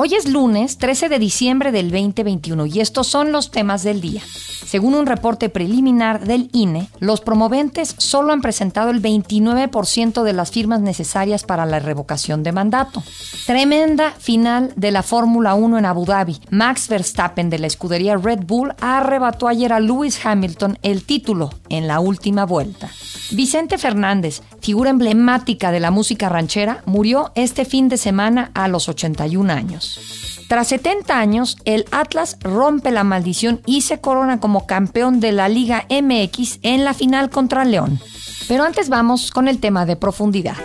Hoy es lunes 13 de diciembre del 2021 y estos son los temas del día. Según un reporte preliminar del INE, los promoventes solo han presentado el 29% de las firmas necesarias para la revocación de mandato. Tremenda final de la Fórmula 1 en Abu Dhabi. Max Verstappen de la escudería Red Bull arrebató ayer a Lewis Hamilton el título en la última vuelta. Vicente Fernández, figura emblemática de la música ranchera, murió este fin de semana a los 81 años. Tras 70 años, el Atlas rompe la maldición y se corona como campeón de la Liga MX en la final contra León. Pero antes vamos con el tema de profundidad.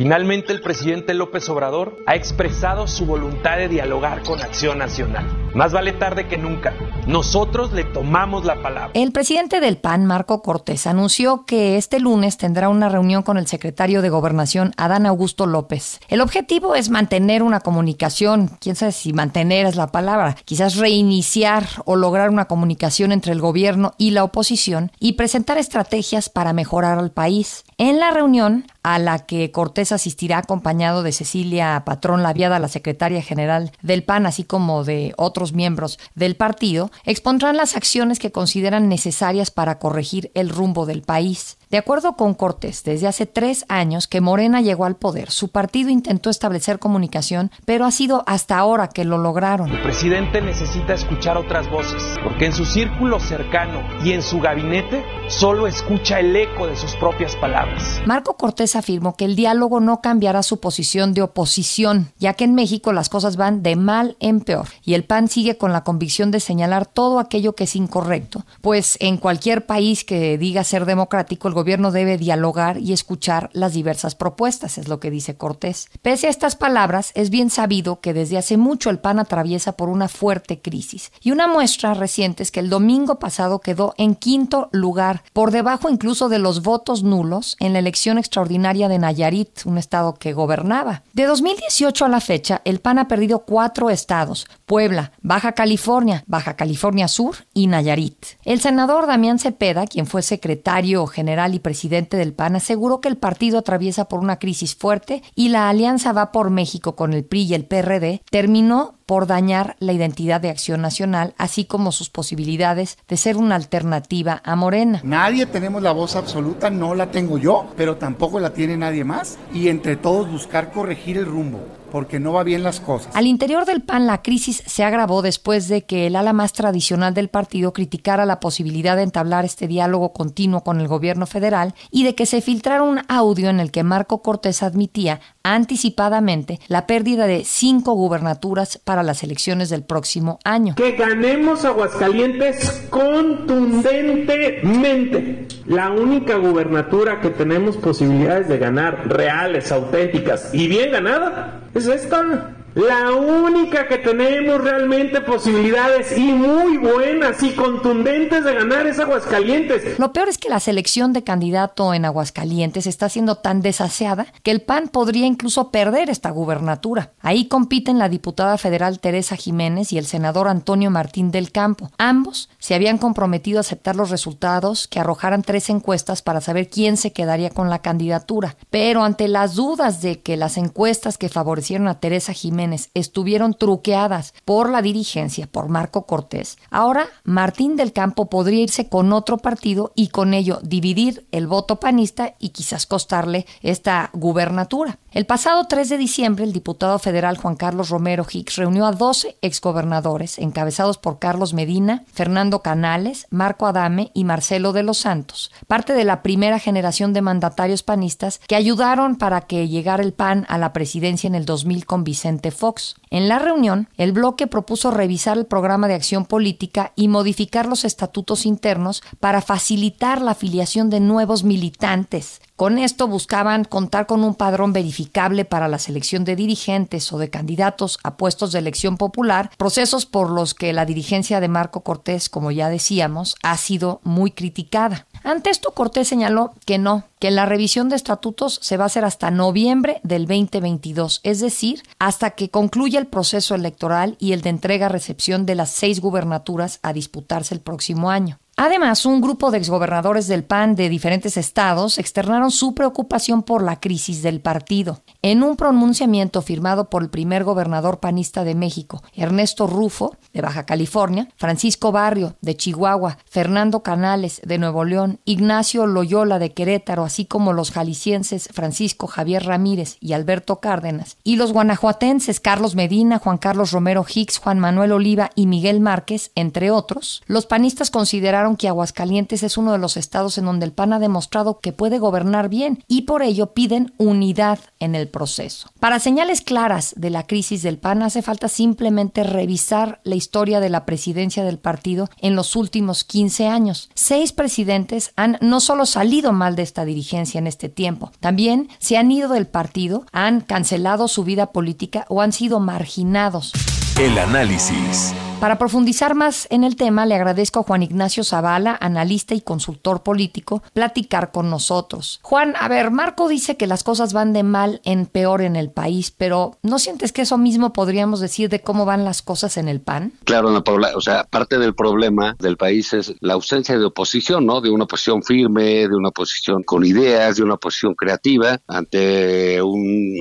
Finalmente, el presidente López Obrador ha expresado su voluntad de dialogar con Acción Nacional. Más vale tarde que nunca. Nosotros le tomamos la palabra. El presidente del PAN, Marco Cortés, anunció que este lunes tendrá una reunión con el secretario de Gobernación, Adán Augusto López. El objetivo es mantener una comunicación, quién sabe si mantener es la palabra, quizás reiniciar o lograr una comunicación entre el gobierno y la oposición y presentar estrategias para mejorar al país. En la reunión, a la que Cortés asistirá acompañado de Cecilia Patrón Laviada, la secretaria general del PAN, así como de otros miembros del partido, expondrán las acciones que consideran necesarias para corregir el rumbo del país. De acuerdo con Cortés, desde hace tres años que Morena llegó al poder, su partido intentó establecer comunicación, pero ha sido hasta ahora que lo lograron. El presidente necesita escuchar otras voces, porque en su círculo cercano y en su gabinete solo escucha el eco de sus propias palabras. Marco Cortés afirmó que el diálogo no cambiará su posición de oposición, ya que en México las cosas van de mal en peor, y el PAN sigue con la convicción de señalar todo aquello que es incorrecto, pues en cualquier país que diga ser democrático, el gobierno debe dialogar y escuchar las diversas propuestas, es lo que dice Cortés. Pese a estas palabras, es bien sabido que desde hace mucho el PAN atraviesa por una fuerte crisis. Y una muestra reciente es que el domingo pasado quedó en quinto lugar, por debajo incluso de los votos nulos en la elección extraordinaria de Nayarit, un estado que gobernaba. De 2018 a la fecha, el PAN ha perdido cuatro estados, Puebla, Baja California, Baja California Sur y Nayarit. El senador Damián Cepeda, quien fue secretario general y presidente del PAN, aseguró que el partido atraviesa por una crisis fuerte y la alianza va por México con el PRI y el PRD terminó por dañar la identidad de Acción Nacional, así como sus posibilidades de ser una alternativa a Morena. Nadie tenemos la voz absoluta, no la tengo yo, pero tampoco la tiene nadie más, y entre todos buscar corregir el rumbo porque no va bien las cosas. Al interior del PAN la crisis se agravó después de que el ala más tradicional del partido criticara la posibilidad de entablar este diálogo continuo con el gobierno federal y de que se filtrara un audio en el que Marco Cortés admitía anticipadamente la pérdida de cinco gubernaturas para las elecciones del próximo año. Que ganemos Aguascalientes contundentemente. La única gubernatura que tenemos posibilidades de ganar reales, auténticas y bien ganada es esta. La única que tenemos realmente posibilidades y muy buenas y contundentes de ganar es Aguascalientes. Lo peor es que la selección de candidato en Aguascalientes está siendo tan desaseada que el PAN podría incluso perder esta gubernatura. Ahí compiten la diputada federal Teresa Jiménez y el senador Antonio Martín del Campo. Ambos se habían comprometido a aceptar los resultados que arrojaran tres encuestas para saber quién se quedaría con la candidatura. Pero ante las dudas de que las encuestas que favorecieron a Teresa Jiménez estuvieron truqueadas por la dirigencia, por Marco Cortés, ahora Martín del Campo podría irse con otro partido y con ello dividir el voto panista y quizás costarle esta gubernatura. El pasado 3 de diciembre, el diputado federal Juan Carlos Romero Hicks reunió a 12 exgobernadores, encabezados por Carlos Medina, Fernando Canales, Marco Adame y Marcelo de los Santos, parte de la primera generación de mandatarios panistas que ayudaron para que llegara el PAN a la presidencia en el 2000 con Vicente Fox. En la reunión, el bloque propuso revisar el programa de acción política y modificar los estatutos internos para facilitar la afiliación de nuevos militantes, con esto buscaban contar con un padrón verificable para la selección de dirigentes o de candidatos a puestos de elección popular, procesos por los que la dirigencia de Marco Cortés, como ya decíamos, ha sido muy criticada. Ante esto, Cortés señaló que no, que la revisión de estatutos se va a hacer hasta noviembre del 2022, es decir, hasta que concluya el proceso electoral y el de entrega-recepción de las seis gubernaturas a disputarse el próximo año. Además, un grupo de exgobernadores del PAN de diferentes estados externaron su preocupación por la crisis del partido. En un pronunciamiento firmado por el primer gobernador panista de México, Ernesto Rufo, de Baja California, Francisco Barrio, de Chihuahua, Fernando Canales, de Nuevo León, Ignacio Loyola, de Querétaro, así como los jaliscienses Francisco Javier Ramírez y Alberto Cárdenas, y los guanajuatenses Carlos Medina, Juan Carlos Romero Hicks, Juan Manuel Oliva y Miguel Márquez, entre otros, los panistas consideraron que Aguascalientes es uno de los estados en donde el PAN ha demostrado que puede gobernar bien y por ello piden unidad en el proceso. Para señales claras de la crisis del PAN hace falta simplemente revisar la historia de la presidencia del partido en los últimos 15 años. Seis presidentes han no solo salido mal de esta dirigencia en este tiempo, también se han ido del partido, han cancelado su vida política o han sido marginados. El análisis. Para profundizar más en el tema, le agradezco a Juan Ignacio Zavala, analista y consultor político, platicar con nosotros. Juan, a ver, Marco dice que las cosas van de mal en peor en el país, pero ¿no sientes que eso mismo podríamos decir de cómo van las cosas en el PAN? Claro, Ana Paula, o sea, parte del problema del país es la ausencia de oposición, ¿no? De una oposición firme, de una oposición con ideas, de una oposición creativa ante un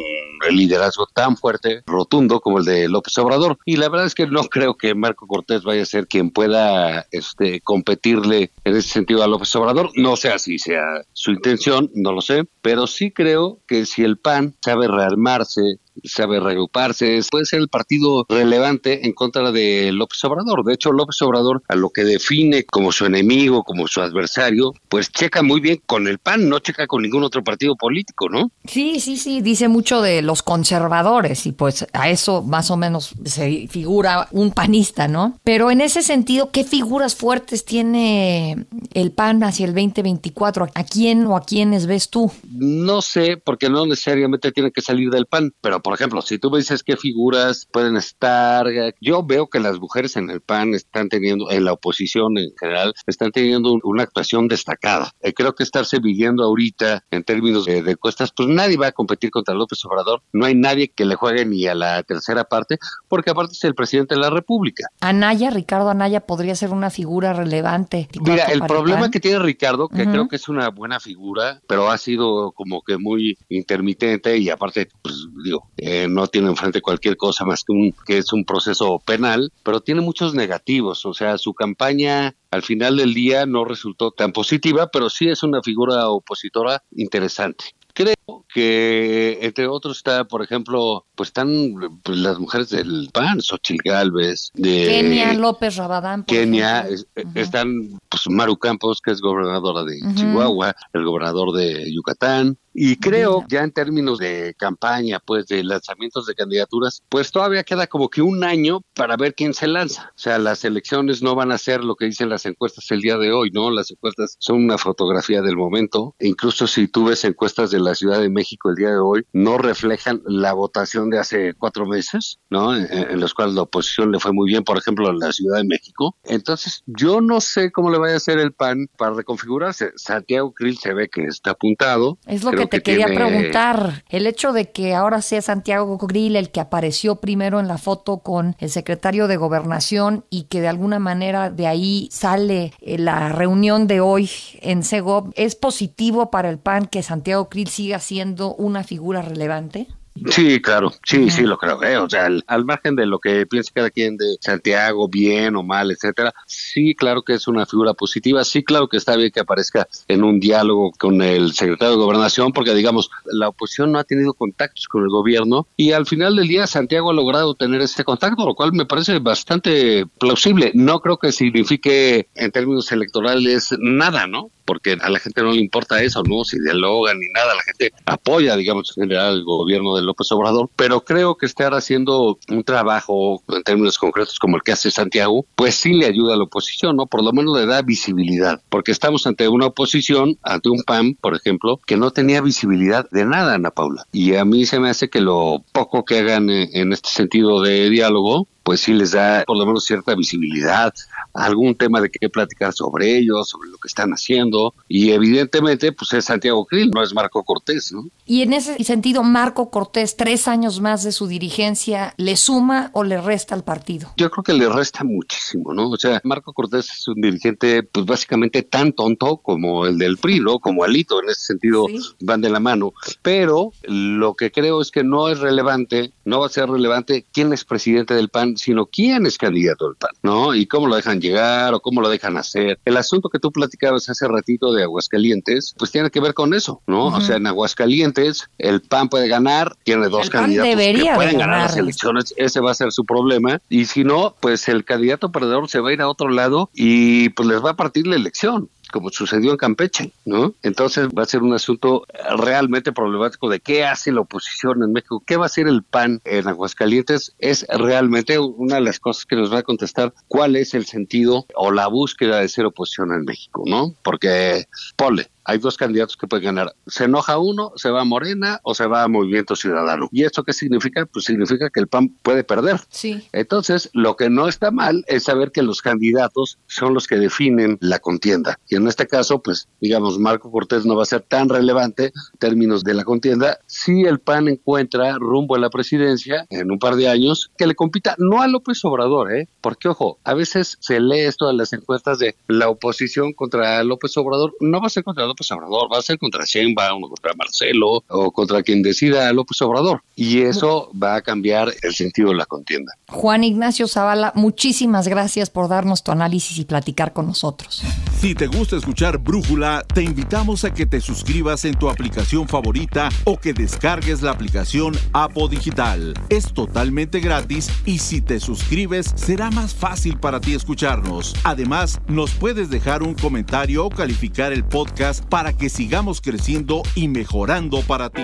liderazgo tan fuerte, rotundo como el de López Obrador. Y la verdad es que no creo que Marco Cortés vaya a ser quien pueda este, competirle en ese sentido a López Obrador. No sé si sea su intención, no lo sé, pero sí creo que si el PAN sabe rearmarse, sabe reagruparse, puede ser el partido relevante en contra de López Obrador. De hecho, López Obrador, a lo que define como su enemigo, como su adversario, pues checa muy bien con el PAN, no checa con ningún otro partido político, ¿no? Sí, sí, sí, dice mucho de los conservadores y pues a eso más o menos se figura un panista, ¿no? Pero en ese sentido, ¿qué figuras fuertes tiene el PAN hacia el 2024? ¿A quién o a quiénes ves tú? No sé, porque no necesariamente tiene que salir del PAN, pero por ejemplo, si tú me dices qué figuras pueden estar, yo veo que las mujeres en el PAN están teniendo, en la oposición en general, están teniendo una actuación destacada. Eh, creo que estarse viviendo ahorita en términos de, de encuestas, pues nadie va a competir contra López Obrador, no hay nadie que le juegue ni a la tercera parte, porque aparte es el presidente de la República. Anaya, Ricardo Anaya podría ser una figura relevante. Mira, el problema que tiene Ricardo, que creo que es una buena figura, pero ha sido como que muy intermitente y aparte, pues digo, eh, no tiene enfrente cualquier cosa más que, un, que es un proceso penal, pero tiene muchos negativos, o sea, su campaña al final del día no resultó tan positiva, pero sí es una figura opositora interesante. Creo que entre otros está, por ejemplo, pues están pues, las mujeres del PAN, Xochitl Galvez, de Kenia López Rabadán. Kenia, están pues Maru Campos, que es gobernadora de Chihuahua, el gobernador de Yucatán, y creo, ya en términos de campaña, pues de lanzamientos de candidaturas, pues todavía queda como que un año para ver quién se lanza. O sea, las elecciones no van a ser lo que dicen las encuestas el día de hoy, ¿no? Las encuestas son una fotografía del momento. E incluso si tú ves encuestas de la Ciudad de México el día de hoy, no reflejan la votación de hace cuatro meses, ¿no? En, en los cuales la oposición le fue muy bien, por ejemplo, en la Ciudad de México. Entonces, yo no sé cómo le vaya a hacer el PAN para reconfigurarse. Santiago Krill se ve que está apuntado. Es lo que te quería preguntar. El hecho de que ahora sea Santiago Grill el que apareció primero en la foto con el secretario de Gobernación y que de alguna manera de ahí sale eh, la reunión de hoy en Segov, ¿es positivo para el PAN que Santiago Grill siga siendo una figura relevante? Sí, claro, sí, sí, lo creo. ¿eh? O sea, al, margen de lo que piense cada quien de Santiago, bien o mal, etcétera, sí, claro que es una figura positiva. Sí, claro que está bien que aparezca en un diálogo con el secretario de Gobernación, porque, digamos, la oposición no ha tenido contactos con el gobierno y al final del día Santiago ha logrado tener ese contacto, lo cual me parece bastante plausible. No creo que signifique en términos electorales nada, ¿no? Porque a la gente no le importa eso, ¿no? Si dialogan ni nada, la gente apoya, digamos, en general el gobierno de López Obrador, pero creo que estar haciendo un trabajo en términos concretos como el que hace Santiago, pues sí le ayuda a la oposición, ¿no? Por lo menos le da visibilidad, porque estamos ante una oposición, ante un PAN, por ejemplo, que no tenía visibilidad de nada, Ana Paula. Y a mí se me hace que lo poco que hagan en este sentido de diálogo, pues sí les da por lo menos cierta visibilidad algún tema de qué platicar sobre ellos, sobre lo que están haciendo. Y evidentemente, pues es Santiago Krill, no es Marco Cortés, ¿no? Y en ese sentido, Marco Cortés, tres años más de su dirigencia, ¿le suma o le resta al partido? Yo creo que le resta muchísimo, ¿no? O sea, Marco Cortés es un dirigente, pues básicamente tan tonto como el del PRI, ¿no? Como Alito, en ese sentido van de la mano. Pero lo que creo es que no es relevante, no va a ser relevante quién es presidente del PAN, sino quién es candidato del PAN, ¿no? Y cómo lo dejan llegar o cómo lo dejan hacer. El asunto que tú platicabas hace ratito de Aguascalientes, pues tiene que ver con eso, ¿no? O sea, en Aguascalientes el PAN puede ganar, tiene dos candidatos que pueden ganar las elecciones, ese va a ser su problema. Y si no, pues el candidato perdedor se va a ir a otro lado y pues les va a partir la elección como sucedió en Campeche, ¿no? Entonces va a ser un asunto realmente problemático de qué hace la oposición en México, qué va a hacer el PAN en Aguascalientes, es realmente una de las cosas que nos va a contestar cuál es el sentido o la búsqueda de ser oposición en México, ¿no? Porque, pole, hay dos candidatos que pueden ganar. Se enoja uno, se va a Morena o se va a Movimiento Ciudadano. ¿Y esto qué significa? Pues significa que el PAN puede perder. Sí. Entonces, lo que no está mal es saber que los candidatos son los que definen la contienda. Y en este caso, pues, digamos, Marco Cortés no va a ser tan relevante en términos de la contienda si el PAN encuentra rumbo a la presidencia en un par de años que le compita no a López Obrador, ¿eh? Porque, ojo, a veces se lee esto en las encuestas de la oposición contra López Obrador. No va a ser contra López Obrador, va a ser contra Sheinbaum o contra Marcelo o contra quien decida López Obrador. Y eso va a cambiar el sentido de la contienda. Juan Ignacio Zavala, muchísimas gracias por darnos tu análisis y platicar con nosotros. Si te gusta escuchar Brújula, te invitamos a que te suscribas en tu aplicación favorita o que descargues la aplicación Apo Digital. Es totalmente gratis y si te suscribes será más fácil para ti escucharnos. Además, nos puedes dejar un comentario o calificar el podcast para que sigamos creciendo y mejorando para ti.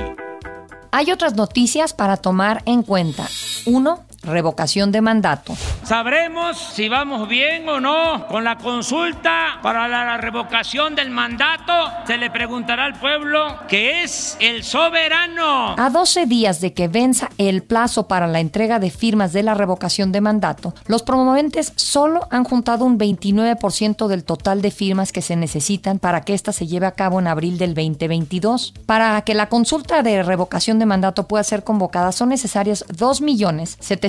Hay otras noticias para tomar en cuenta. Uno, revocación de mandato. Sabremos si vamos bien o no con la consulta para la revocación del mandato. Se le preguntará al pueblo que es el soberano. A 12 días de que venza el plazo para la entrega de firmas de la revocación de mandato, los promoventes solo han juntado un 29% del total de firmas que se necesitan para que ésta se lleve a cabo en abril del 2022. Para que la consulta de revocación de mandato pueda ser convocada son necesarias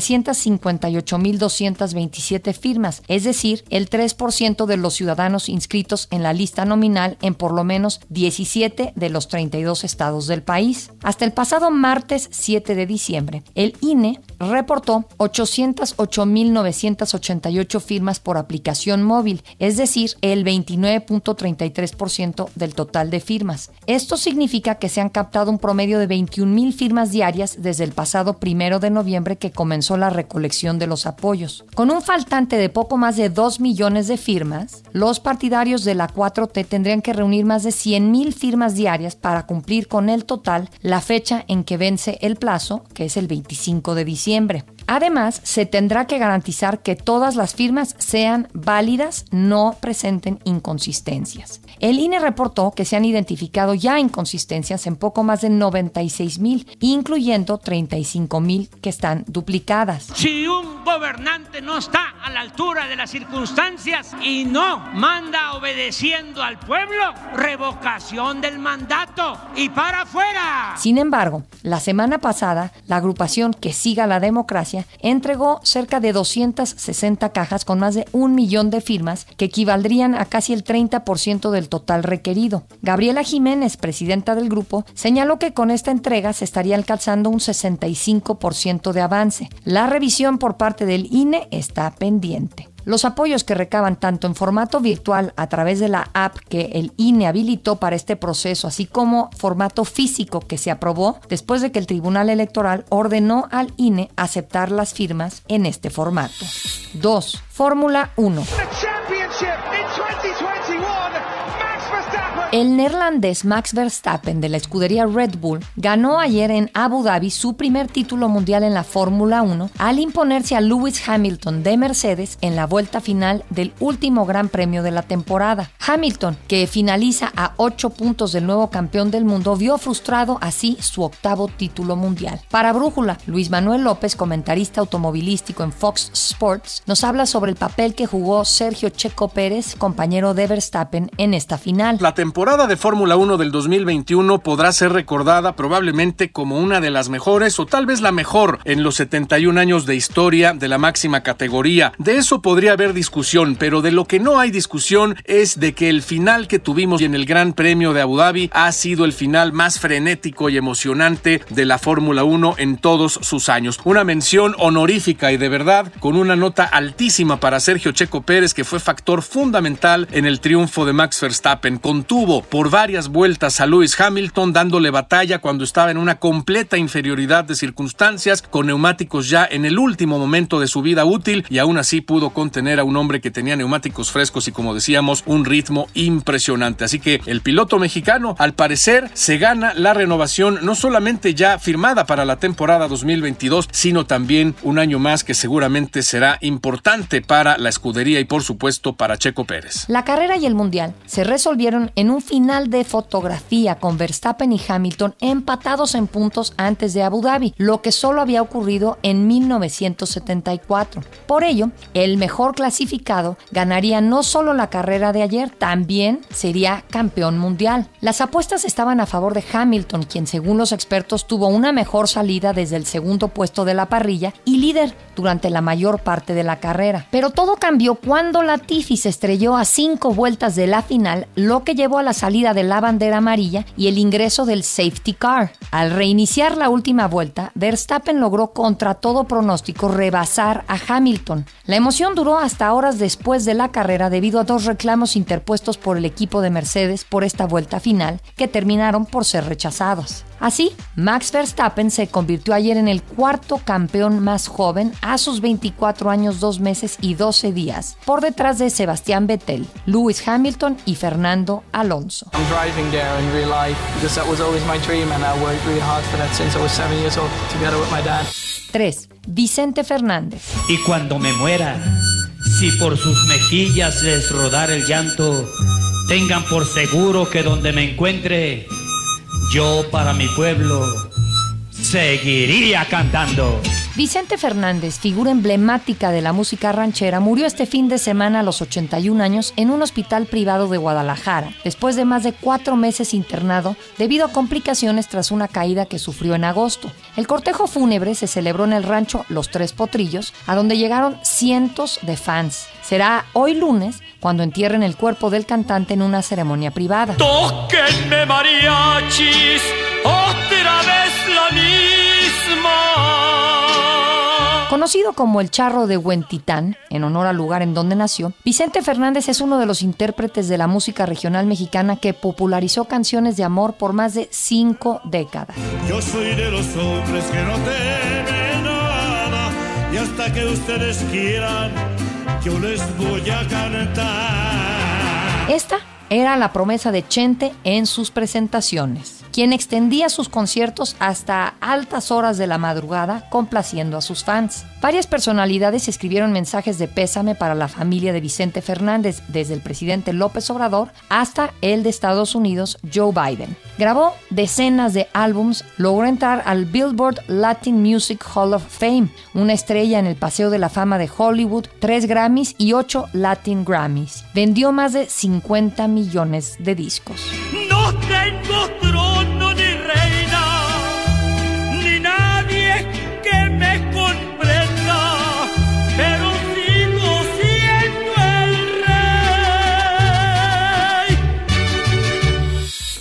2.758.227 firmas, es decir, el 3% de los ciudadanos inscritos en la lista nominal en por lo menos 17 de los 32 estados del país. Hasta el pasado martes 7 de diciembre, el INE reportó 808.988 firmas por aplicación móvil, es decir, el 29.33% del total de firmas. Esto significa que se han captado un promedio de 21.000 firmas diarias desde el pasado primero de noviembre que comenzó la recolección de los apoyos. Con un faltante de poco más de 2 millones de firmas, los partidarios de la 4T tendrían que reunir más de 100.000 firmas diarias para cumplir con el total la fecha en que vence el plazo, que es el 25 de diciembre diciembre. Además, se tendrá que garantizar que todas las firmas sean válidas, no presenten inconsistencias. El INE reportó que se han identificado ya inconsistencias en poco más de 96 mil, incluyendo 35 mil que están duplicadas. Si un gobernante no está a la altura de las circunstancias y no manda obedeciendo al pueblo, revocación del mandato y para afuera. Sin embargo, la semana pasada, la agrupación que siga la democracia entregó cerca de 260 cajas con más de un millón de firmas que equivaldrían a casi el 30% del total requerido. Gabriela Jiménez, presidenta del grupo, señaló que con esta entrega se estaría alcanzando un 65% de avance. La revisión por parte del INE está pendiente. Los apoyos que recaban tanto en formato virtual a través de la app que el INE habilitó para este proceso, así como formato físico que se aprobó después de que el Tribunal Electoral ordenó al INE aceptar las firmas en este formato. 2. Fórmula 1. El neerlandés Max Verstappen de la escudería Red Bull ganó ayer en Abu Dhabi su primer título mundial en la Fórmula 1 al imponerse a Lewis Hamilton de Mercedes en la vuelta final del último Gran Premio de la temporada. Hamilton, que finaliza a 8 puntos del nuevo campeón del mundo, vio frustrado así su octavo título mundial. Para Brújula, Luis Manuel López, comentarista automovilístico en Fox Sports, nos habla sobre el papel que jugó Sergio Checo Pérez, compañero de Verstappen, en esta final. La temporada de Fórmula 1 del 2021 podrá ser recordada probablemente como una de las mejores o tal vez la mejor en los 71 años de historia de la máxima categoría. De eso podría haber discusión, pero de lo que no hay discusión es de que el final que tuvimos en el Gran Premio de Abu Dhabi ha sido el final más frenético y emocionante de la Fórmula 1 en todos sus años. Una mención honorífica y de verdad con una nota altísima para Sergio Checo Pérez que fue factor fundamental en el triunfo de Max Verstappen. Por varias vueltas a Lewis Hamilton dándole batalla cuando estaba en una completa inferioridad de circunstancias, con neumáticos ya en el último momento de su vida útil y aún así pudo contener a un hombre que tenía neumáticos frescos y como decíamos un ritmo impresionante. Así que el piloto mexicano al parecer se gana la renovación no solamente ya firmada para la temporada 2022, sino también un año más que seguramente será importante para la escudería y por supuesto para Checo Pérez. La carrera y el mundial se resolvieron en un final de fotografía con Verstappen y Hamilton empatados en puntos antes de Abu Dhabi, lo que solo había ocurrido en 1974. Por ello, el mejor clasificado ganaría no solo la carrera de ayer, también sería campeón mundial. Las apuestas estaban a favor de Hamilton, quien según los expertos tuvo una mejor salida desde el segundo puesto de la parrilla y líder durante la mayor parte de la carrera. Pero todo cambió cuando Latifi se estrelló a cinco vueltas de la final, lo que llevó a la salida de la bandera amarilla y el ingreso del safety car. Al reiniciar la última vuelta, Verstappen logró contra todo pronóstico rebasar a Hamilton. La emoción duró hasta horas después de la carrera debido a dos reclamos interpuestos por el equipo de Mercedes por esta vuelta final que terminaron por ser rechazados. Así, Max Verstappen se convirtió ayer en el cuarto campeón más joven a sus 24 años, 2 meses y 12 días, por detrás de Sebastián Vettel, Lewis Hamilton y Fernando Alonso. 3. Vicente Fernández. Y cuando me muera, si por sus mejillas les rodar el llanto, tengan por seguro que donde me encuentre, yo para mi pueblo seguiría cantando. Vicente Fernández, figura emblemática de la música ranchera, murió este fin de semana a los 81 años en un hospital privado de Guadalajara, después de más de cuatro meses internado debido a complicaciones tras una caída que sufrió en agosto. El cortejo fúnebre se celebró en el rancho Los Tres Potrillos, a donde llegaron cientos de fans. Será hoy lunes cuando entierren el cuerpo del cantante en una ceremonia privada. Tóquenme mariachis, Conocido como el Charro de Huentitán, en honor al lugar en donde nació, Vicente Fernández es uno de los intérpretes de la música regional mexicana que popularizó canciones de amor por más de cinco décadas. Yo soy de los hombres que no temen nada y hasta que ustedes quieran, yo les voy a cantar. Esta era la promesa de Chente en sus presentaciones, quien extendía sus conciertos hasta altas horas de la madrugada complaciendo a sus fans. Varias personalidades escribieron mensajes de pésame para la familia de Vicente Fernández, desde el presidente López Obrador hasta el de Estados Unidos, Joe Biden. Grabó decenas de álbums, logró entrar al Billboard Latin Music Hall of Fame, una estrella en el Paseo de la Fama de Hollywood, tres Grammys y ocho Latin Grammys. Vendió más de 50 millones de discos. No tengo trono